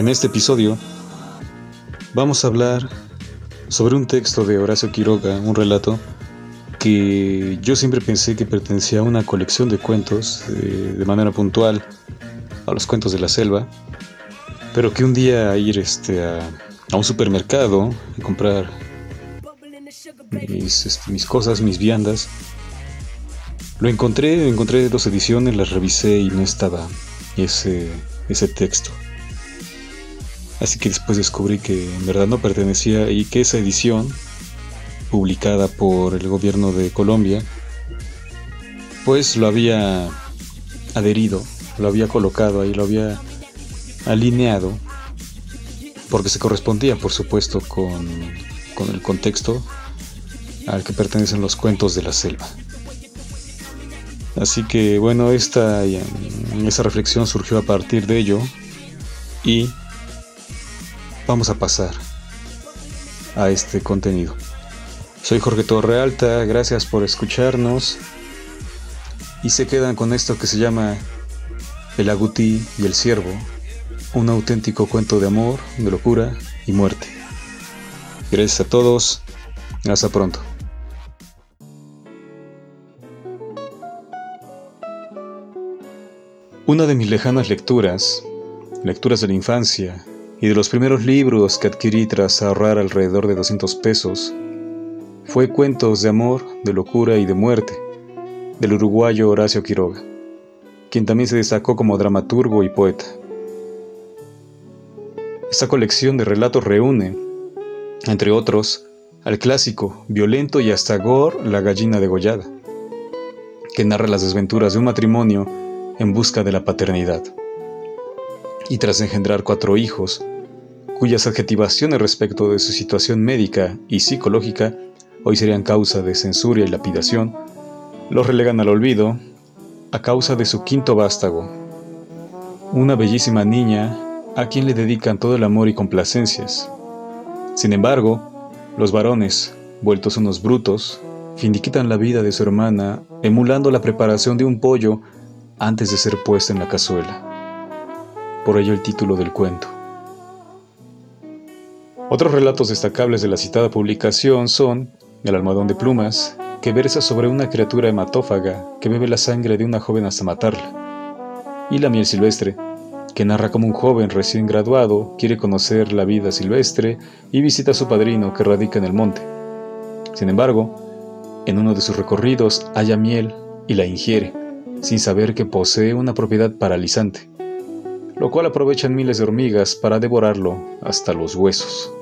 En este episodio vamos a hablar sobre un texto de Horacio Quiroga, un relato que yo siempre pensé que pertenecía a una colección de cuentos eh, de manera puntual a los cuentos de la selva, pero que un día ir este, a, un supermercado y comprar mis, este, mis cosas, mis viandas, lo encontré, encontré dos ediciones, las revisé y no estaba ese texto. Así que después descubrí que en verdad no pertenecía y que esa edición, publicada por el gobierno de Colombia, pues lo había adherido, lo había colocado ahí, lo había alineado, porque se correspondía, por supuesto, con, con el contexto al que pertenecen los cuentos de la selva. Así que bueno, esta, esa reflexión surgió a partir de ello y vamos a pasar a este contenido. Soy Jorge Torrealta, gracias por escucharnos y se quedan con esto que se llama El agutí y el ciervo, un auténtico cuento de amor, de locura y muerte. Gracias a todos, hasta pronto. Una de mis lejanas lecturas, lecturas de la infancia y de los primeros libros que adquirí tras ahorrar alrededor de 200 pesos, fue Cuentos de amor, de locura y de muerte, del uruguayo Horacio Quiroga, quien también se destacó como dramaturgo y poeta. Esta colección de relatos reúne, entre otros, al clásico, violento y hasta gore La gallina degollada, que narra las desventuras de un matrimonio en busca de la paternidad. Y tras engendrar cuatro hijos, cuyas adjetivaciones respecto de su situación médica y psicológica hoy serían causa de censura y lapidación, los relegan al olvido a causa de su quinto vástago, una bellísima niña a quien le dedican todo el amor y complacencias. Sin embargo, los varones, vueltos unos brutos, finiquitan la vida de su hermana emulando la preparación de un pollo antes de ser puesta en la cazuela. Por ello el título del cuento. Otros relatos destacables de la citada publicación son El almohadón de plumas, que versa sobre una criatura hematófaga que bebe la sangre de una joven hasta matarla, y La miel silvestre, que narra como un joven recién graduado quiere conocer la vida silvestre y visita a su padrino que radica en el monte. Sin embargo, en uno de sus recorridos halla miel y la ingiere sin saber que posee una propiedad paralizante, lo cual aprovechan miles de hormigas para devorarlo hasta los huesos.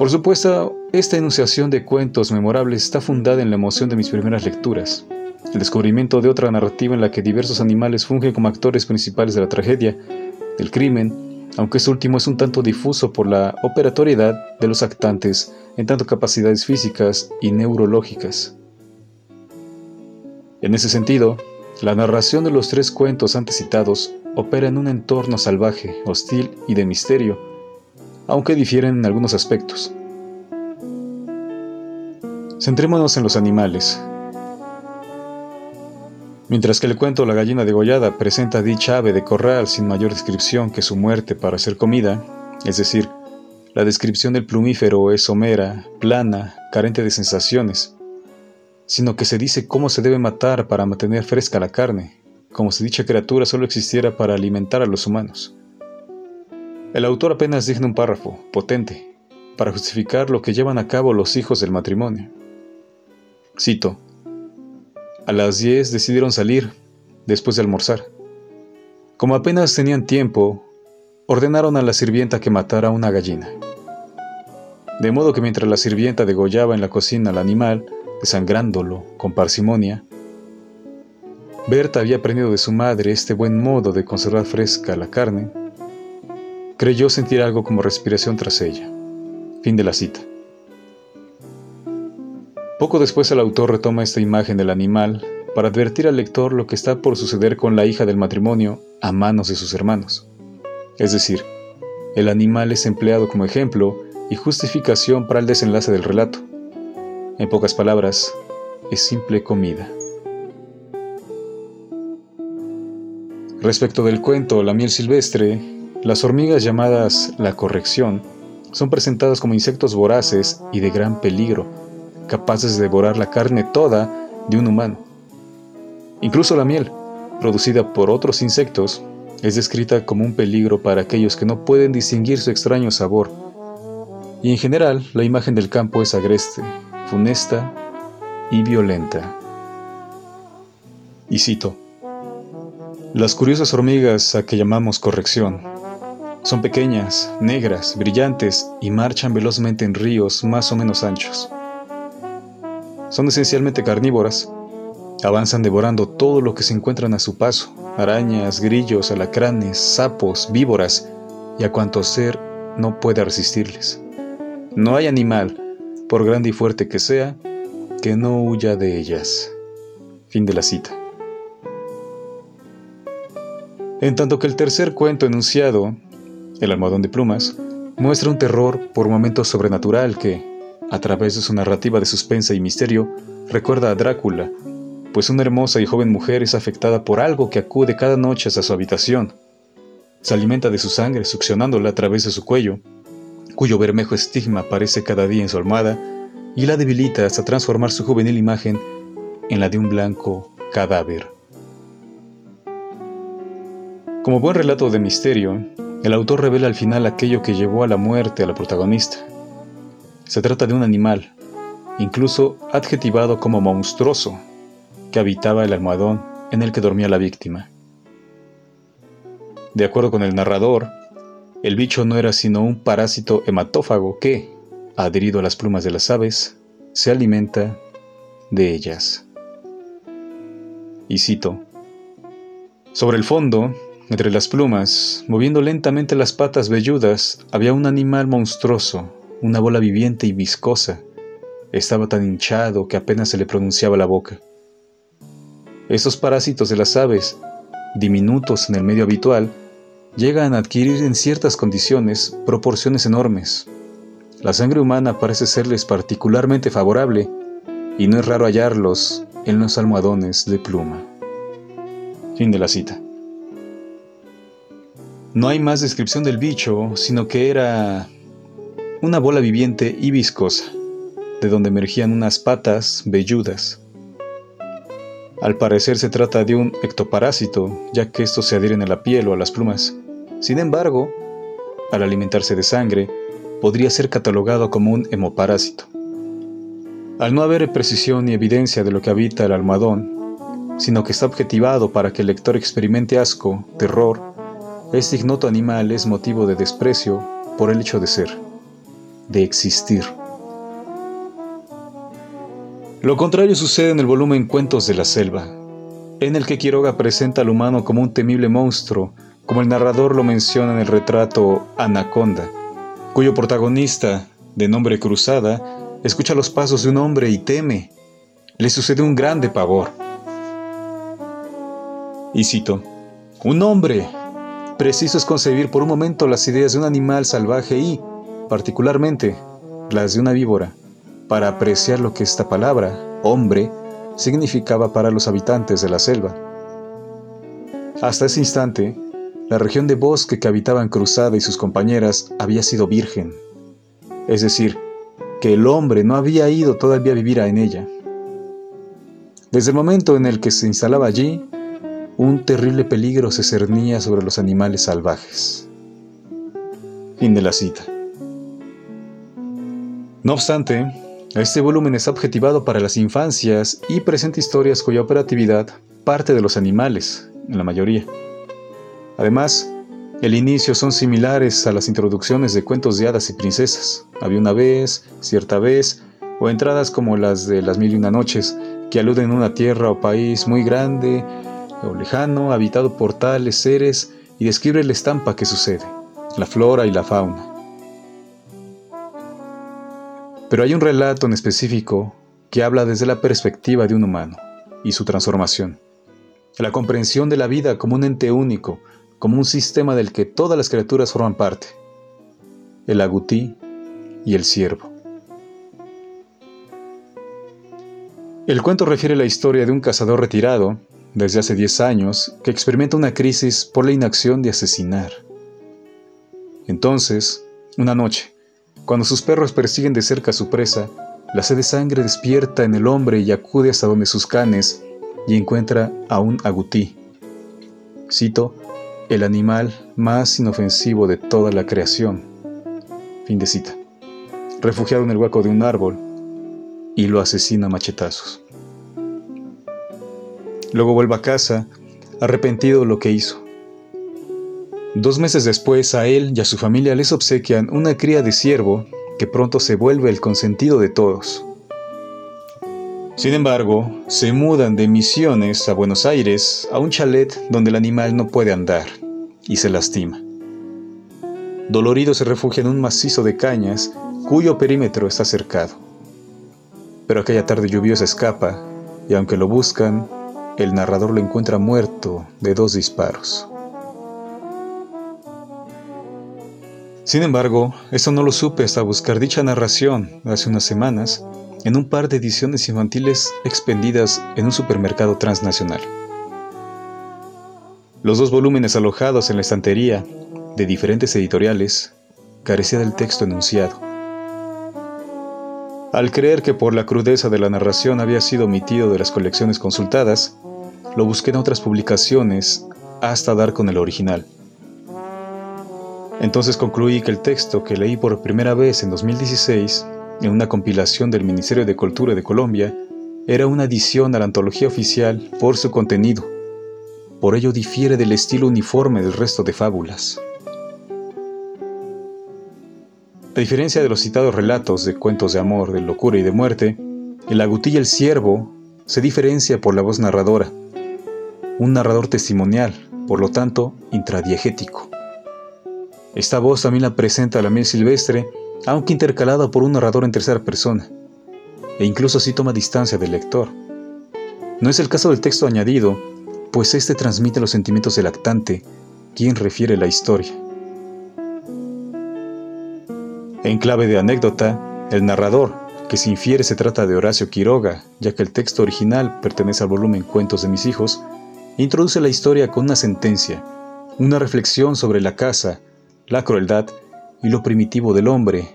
Por supuesto, esta enunciación de cuentos memorables está fundada en la emoción de mis primeras lecturas, el descubrimiento de otra narrativa en la que diversos animales fungen como actores principales de la tragedia, del crimen, aunque este último es un tanto difuso por la operatoriedad de los actantes en tanto capacidades físicas y neurológicas. En ese sentido, la narración de los tres cuentos antes citados opera en un entorno salvaje, hostil y de misterio, aunque difieren en algunos aspectos. Centrémonos en los animales. Mientras que el cuento La gallina degollada presenta dicha ave de corral sin mayor descripción que su muerte para ser comida, es decir, la descripción del plumífero es somera, plana, carente de sensaciones, sino que se dice cómo se debe matar para mantener fresca la carne, como si dicha criatura solo existiera para alimentar a los humanos. El autor apenas digna un párrafo, potente, para justificar lo que llevan a cabo los hijos del matrimonio. Cito, a las 10 decidieron salir, después de almorzar. Como apenas tenían tiempo, ordenaron a la sirvienta que matara una gallina. De modo que mientras la sirvienta degollaba en la cocina al animal, desangrándolo con parsimonia. Berta había aprendido de su madre este buen modo de conservar fresca la carne. Creyó sentir algo como respiración tras ella. Fin de la cita. Poco después el autor retoma esta imagen del animal para advertir al lector lo que está por suceder con la hija del matrimonio a manos de sus hermanos. Es decir, el animal es empleado como ejemplo y justificación para el desenlace del relato. En pocas palabras, es simple comida. Respecto del cuento La miel silvestre, las hormigas llamadas la corrección son presentadas como insectos voraces y de gran peligro, capaces de devorar la carne toda de un humano. Incluso la miel, producida por otros insectos, es descrita como un peligro para aquellos que no pueden distinguir su extraño sabor. Y en general, la imagen del campo es agreste, funesta y violenta. Y cito, Las curiosas hormigas a que llamamos corrección son pequeñas, negras, brillantes y marchan velozmente en ríos más o menos anchos. Son esencialmente carnívoras. Avanzan devorando todo lo que se encuentran a su paso, arañas, grillos, alacranes, sapos, víboras y a cuanto ser no pueda resistirles. No hay animal, por grande y fuerte que sea, que no huya de ellas. Fin de la cita. En tanto que el tercer cuento enunciado, El almohadón de plumas, muestra un terror por momentos sobrenatural que, a través de su narrativa de suspensa y misterio, recuerda a Drácula, pues una hermosa y joven mujer es afectada por algo que acude cada noche hasta su habitación. Se alimenta de su sangre, succionándola a través de su cuello, cuyo bermejo estigma aparece cada día en su almohada y la debilita hasta transformar su juvenil imagen en la de un blanco cadáver. Como buen relato de misterio, el autor revela al final aquello que llevó a la muerte a la protagonista, se trata de un animal, incluso adjetivado como monstruoso, que habitaba el almohadón en el que dormía la víctima. De acuerdo con el narrador, el bicho no era sino un parásito hematófago que, adherido a las plumas de las aves, se alimenta de ellas. Y cito, sobre el fondo, entre las plumas, moviendo lentamente las patas velludas, había un animal monstruoso, una bola viviente y viscosa. Estaba tan hinchado que apenas se le pronunciaba la boca. Estos parásitos de las aves, diminutos en el medio habitual, llegan a adquirir en ciertas condiciones proporciones enormes. La sangre humana parece serles particularmente favorable y no es raro hallarlos en los almohadones de pluma. Fin de la cita. No hay más descripción del bicho, sino que era una bola viviente y viscosa, de donde emergían unas patas velludas. Al parecer se trata de un ectoparásito, ya que estos se adhieren a la piel o a las plumas. Sin embargo, al alimentarse de sangre, podría ser catalogado como un hemoparásito. Al no haber precisión ni evidencia de lo que habita el almohadón, sino que está objetivado para que el lector experimente asco, terror, este ignoto animal es motivo de desprecio por el hecho de ser de existir. Lo contrario sucede en el volumen Cuentos de la Selva, en el que Quiroga presenta al humano como un temible monstruo, como el narrador lo menciona en el retrato Anaconda, cuyo protagonista, de nombre Cruzada, escucha los pasos de un hombre y teme. Le sucede un grande pavor. Y cito, un hombre. Preciso es concebir por un momento las ideas de un animal salvaje y, particularmente las de una víbora, para apreciar lo que esta palabra, hombre, significaba para los habitantes de la selva. Hasta ese instante, la región de bosque que habitaban Cruzada y sus compañeras había sido virgen, es decir, que el hombre no había ido todavía a vivir en ella. Desde el momento en el que se instalaba allí, un terrible peligro se cernía sobre los animales salvajes. Fin de la cita. No obstante, este volumen está objetivado para las infancias y presenta historias cuya operatividad parte de los animales, en la mayoría. Además, el inicio son similares a las introducciones de cuentos de hadas y princesas. Había una vez, cierta vez, o entradas como las de las mil y una noches, que aluden a una tierra o país muy grande lejano, habitado por tales seres, y describe la estampa que sucede, la flora y la fauna. Pero hay un relato en específico que habla desde la perspectiva de un humano y su transformación. La comprensión de la vida como un ente único, como un sistema del que todas las criaturas forman parte. El agutí y el ciervo. El cuento refiere la historia de un cazador retirado, desde hace 10 años, que experimenta una crisis por la inacción de asesinar. Entonces, una noche, cuando sus perros persiguen de cerca a su presa, la sed de sangre despierta en el hombre y acude hasta donde sus canes y encuentra a un agutí. Cito, el animal más inofensivo de toda la creación. Fin de cita. Refugiado en el hueco de un árbol y lo asesina a machetazos. Luego vuelve a casa, arrepentido de lo que hizo. Dos meses después a él y a su familia les obsequian una cría de ciervo que pronto se vuelve el consentido de todos. Sin embargo, se mudan de Misiones a Buenos Aires a un chalet donde el animal no puede andar y se lastima. Dolorido se refugia en un macizo de cañas cuyo perímetro está cercado. Pero aquella tarde lluviosa escapa y aunque lo buscan, el narrador lo encuentra muerto de dos disparos. Sin embargo, esto no lo supe hasta buscar dicha narración hace unas semanas en un par de ediciones infantiles expendidas en un supermercado transnacional. Los dos volúmenes alojados en la estantería de diferentes editoriales carecían del texto enunciado. Al creer que por la crudeza de la narración había sido omitido de las colecciones consultadas, lo busqué en otras publicaciones hasta dar con el original. Entonces concluí que el texto que leí por primera vez en 2016, en una compilación del Ministerio de Cultura de Colombia, era una adición a la antología oficial por su contenido. Por ello difiere del estilo uniforme del resto de fábulas. A diferencia de los citados relatos de cuentos de amor, de locura y de muerte, el agutí y el ciervo se diferencia por la voz narradora, un narrador testimonial, por lo tanto, intradiegético. Esta voz también la presenta la miel silvestre, aunque intercalada por un narrador en tercera persona, e incluso así toma distancia del lector. No es el caso del texto añadido, pues este transmite los sentimientos del actante, quien refiere la historia. En clave de anécdota, el narrador, que se infiere se trata de Horacio Quiroga, ya que el texto original pertenece al volumen Cuentos de mis hijos, introduce la historia con una sentencia, una reflexión sobre la casa, la crueldad y lo primitivo del hombre,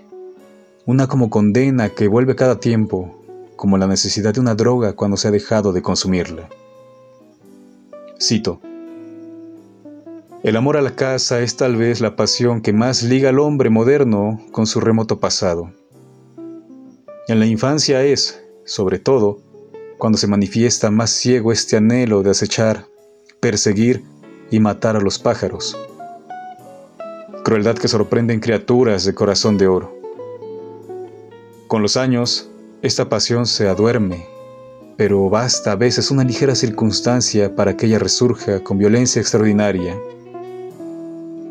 una como condena que vuelve cada tiempo, como la necesidad de una droga cuando se ha dejado de consumirla. Cito, El amor a la casa es tal vez la pasión que más liga al hombre moderno con su remoto pasado. En la infancia es, sobre todo, cuando se manifiesta más ciego este anhelo de acechar, perseguir y matar a los pájaros crueldad que sorprende en criaturas de corazón de oro. Con los años, esta pasión se aduerme, pero basta a veces una ligera circunstancia para que ella resurja con violencia extraordinaria.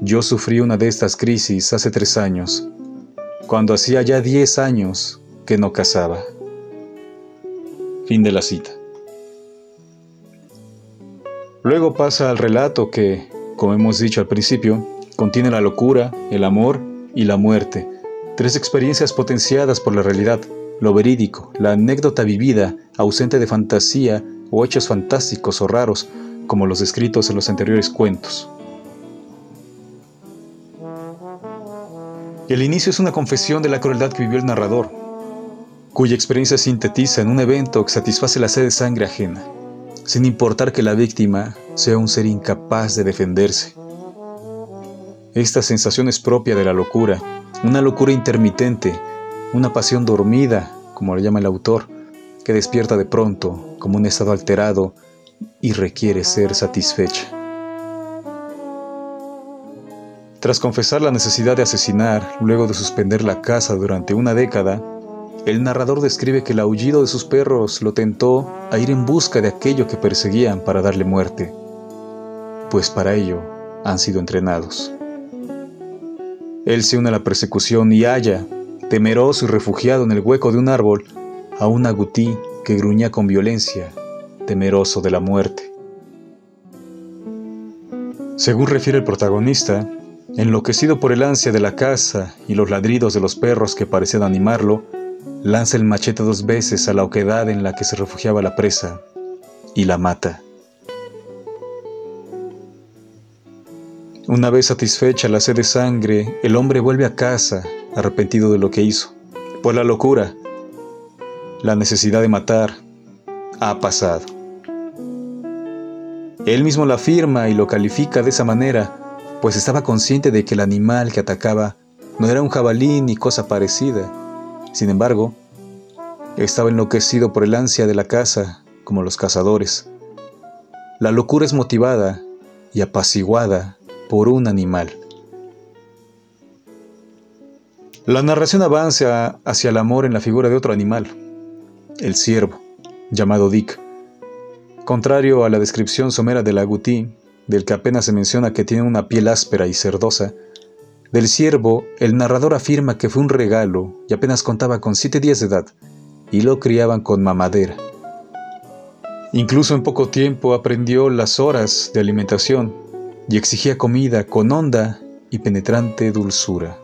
Yo sufrí una de estas crisis hace tres años, cuando hacía ya diez años que no casaba. Fin de la cita. Luego pasa al relato que, como hemos dicho al principio, Contiene la locura, el amor y la muerte, tres experiencias potenciadas por la realidad, lo verídico, la anécdota vivida, ausente de fantasía o hechos fantásticos o raros, como los descritos en los anteriores cuentos. El inicio es una confesión de la crueldad que vivió el narrador, cuya experiencia sintetiza en un evento que satisface la sed de sangre ajena, sin importar que la víctima sea un ser incapaz de defenderse. Esta sensación es propia de la locura, una locura intermitente, una pasión dormida, como lo llama el autor, que despierta de pronto como un estado alterado y requiere ser satisfecha. Tras confesar la necesidad de asesinar, luego de suspender la caza durante una década, el narrador describe que el aullido de sus perros lo tentó a ir en busca de aquello que perseguían para darle muerte, pues para ello han sido entrenados. Él se une a la persecución y halla, temeroso y refugiado en el hueco de un árbol, a un agutí que gruñía con violencia, temeroso de la muerte. Según refiere el protagonista, enloquecido por el ansia de la caza y los ladridos de los perros que parecían animarlo, lanza el machete dos veces a la oquedad en la que se refugiaba la presa y la mata. Una vez satisfecha la sed de sangre, el hombre vuelve a casa arrepentido de lo que hizo. Pues la locura, la necesidad de matar, ha pasado. Él mismo la afirma y lo califica de esa manera, pues estaba consciente de que el animal que atacaba no era un jabalí ni cosa parecida. Sin embargo, estaba enloquecido por el ansia de la caza, como los cazadores. La locura es motivada y apaciguada por un animal. La narración avanza hacia el amor en la figura de otro animal, el ciervo, llamado Dick. Contrario a la descripción somera del agutí, del que apenas se menciona que tiene una piel áspera y cerdosa, del ciervo, el narrador afirma que fue un regalo y apenas contaba con siete días de edad y lo criaban con mamadera. Incluso en poco tiempo aprendió las horas de alimentación y exigía comida con honda y penetrante dulzura.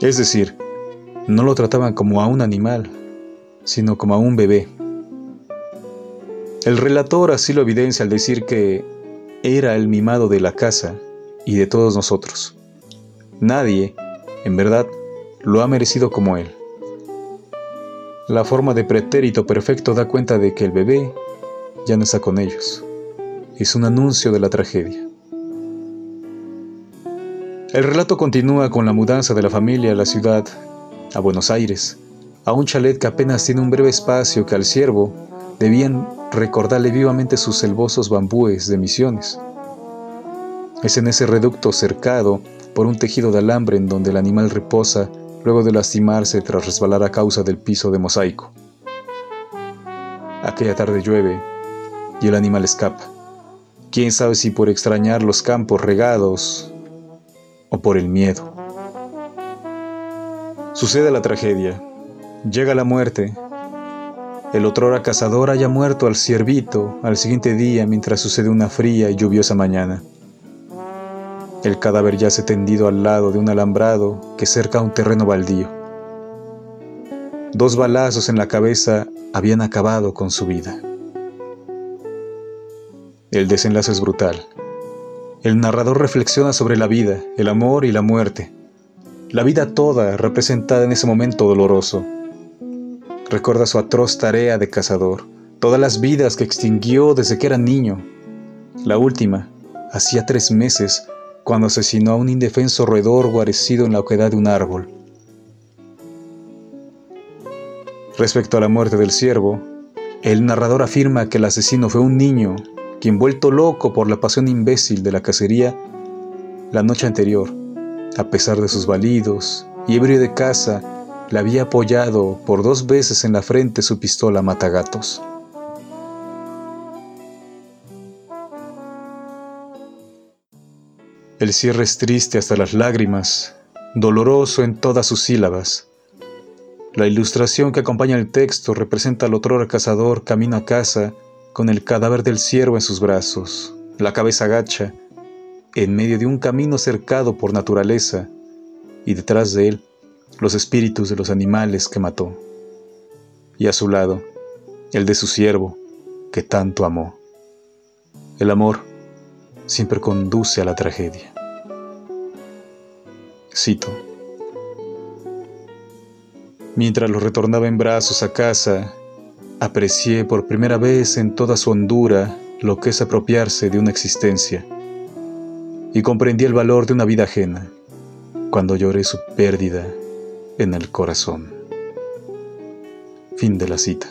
Es decir, no lo trataban como a un animal, sino como a un bebé. El relator así lo evidencia al decir que era el mimado de la casa y de todos nosotros. Nadie, en verdad, lo ha merecido como él. La forma de pretérito perfecto da cuenta de que el bebé ya no está con ellos. Es un anuncio de la tragedia. El relato continúa con la mudanza de la familia a la ciudad, a Buenos Aires, a un chalet que apenas tiene un breve espacio que al siervo debían recordarle vivamente sus selvosos bambúes de misiones. Es en ese reducto cercado por un tejido de alambre en donde el animal reposa luego de lastimarse tras resbalar a causa del piso de mosaico. Aquella tarde llueve y el animal escapa. Quién sabe si por extrañar los campos regados o por el miedo. Sucede la tragedia. Llega la muerte. El otrora cazador haya muerto al ciervito al siguiente día mientras sucede una fría y lluviosa mañana. El cadáver yace tendido al lado de un alambrado que cerca un terreno baldío. Dos balazos en la cabeza habían acabado con su vida. El desenlace es brutal. El narrador reflexiona sobre la vida, el amor y la muerte. La vida toda representada en ese momento doloroso. Recuerda su atroz tarea de cazador, todas las vidas que extinguió desde que era niño. La última, hacía tres meses, cuando asesinó a un indefenso roedor guarecido en la oquedad de un árbol. Respecto a la muerte del ciervo, el narrador afirma que el asesino fue un niño, quien vuelto loco por la pasión imbécil de la cacería, la noche anterior, a pesar de sus balidos y ebrio de caza, le había apoyado por dos veces en la frente su pistola matagatos. El cierre es triste hasta las lágrimas, doloroso en todas sus sílabas. La ilustración que acompaña el texto representa al otro cazador camino a casa con el cadáver del ciervo en sus brazos, la cabeza gacha, en medio de un camino cercado por naturaleza, y detrás de él los espíritus de los animales que mató, y a su lado el de su siervo que tanto amó. El amor siempre conduce a la tragedia. Cito. Mientras lo retornaba en brazos a casa, aprecié por primera vez en toda su hondura lo que es apropiarse de una existencia, y comprendí el valor de una vida ajena cuando lloré su pérdida en el corazón. Fin de la cita.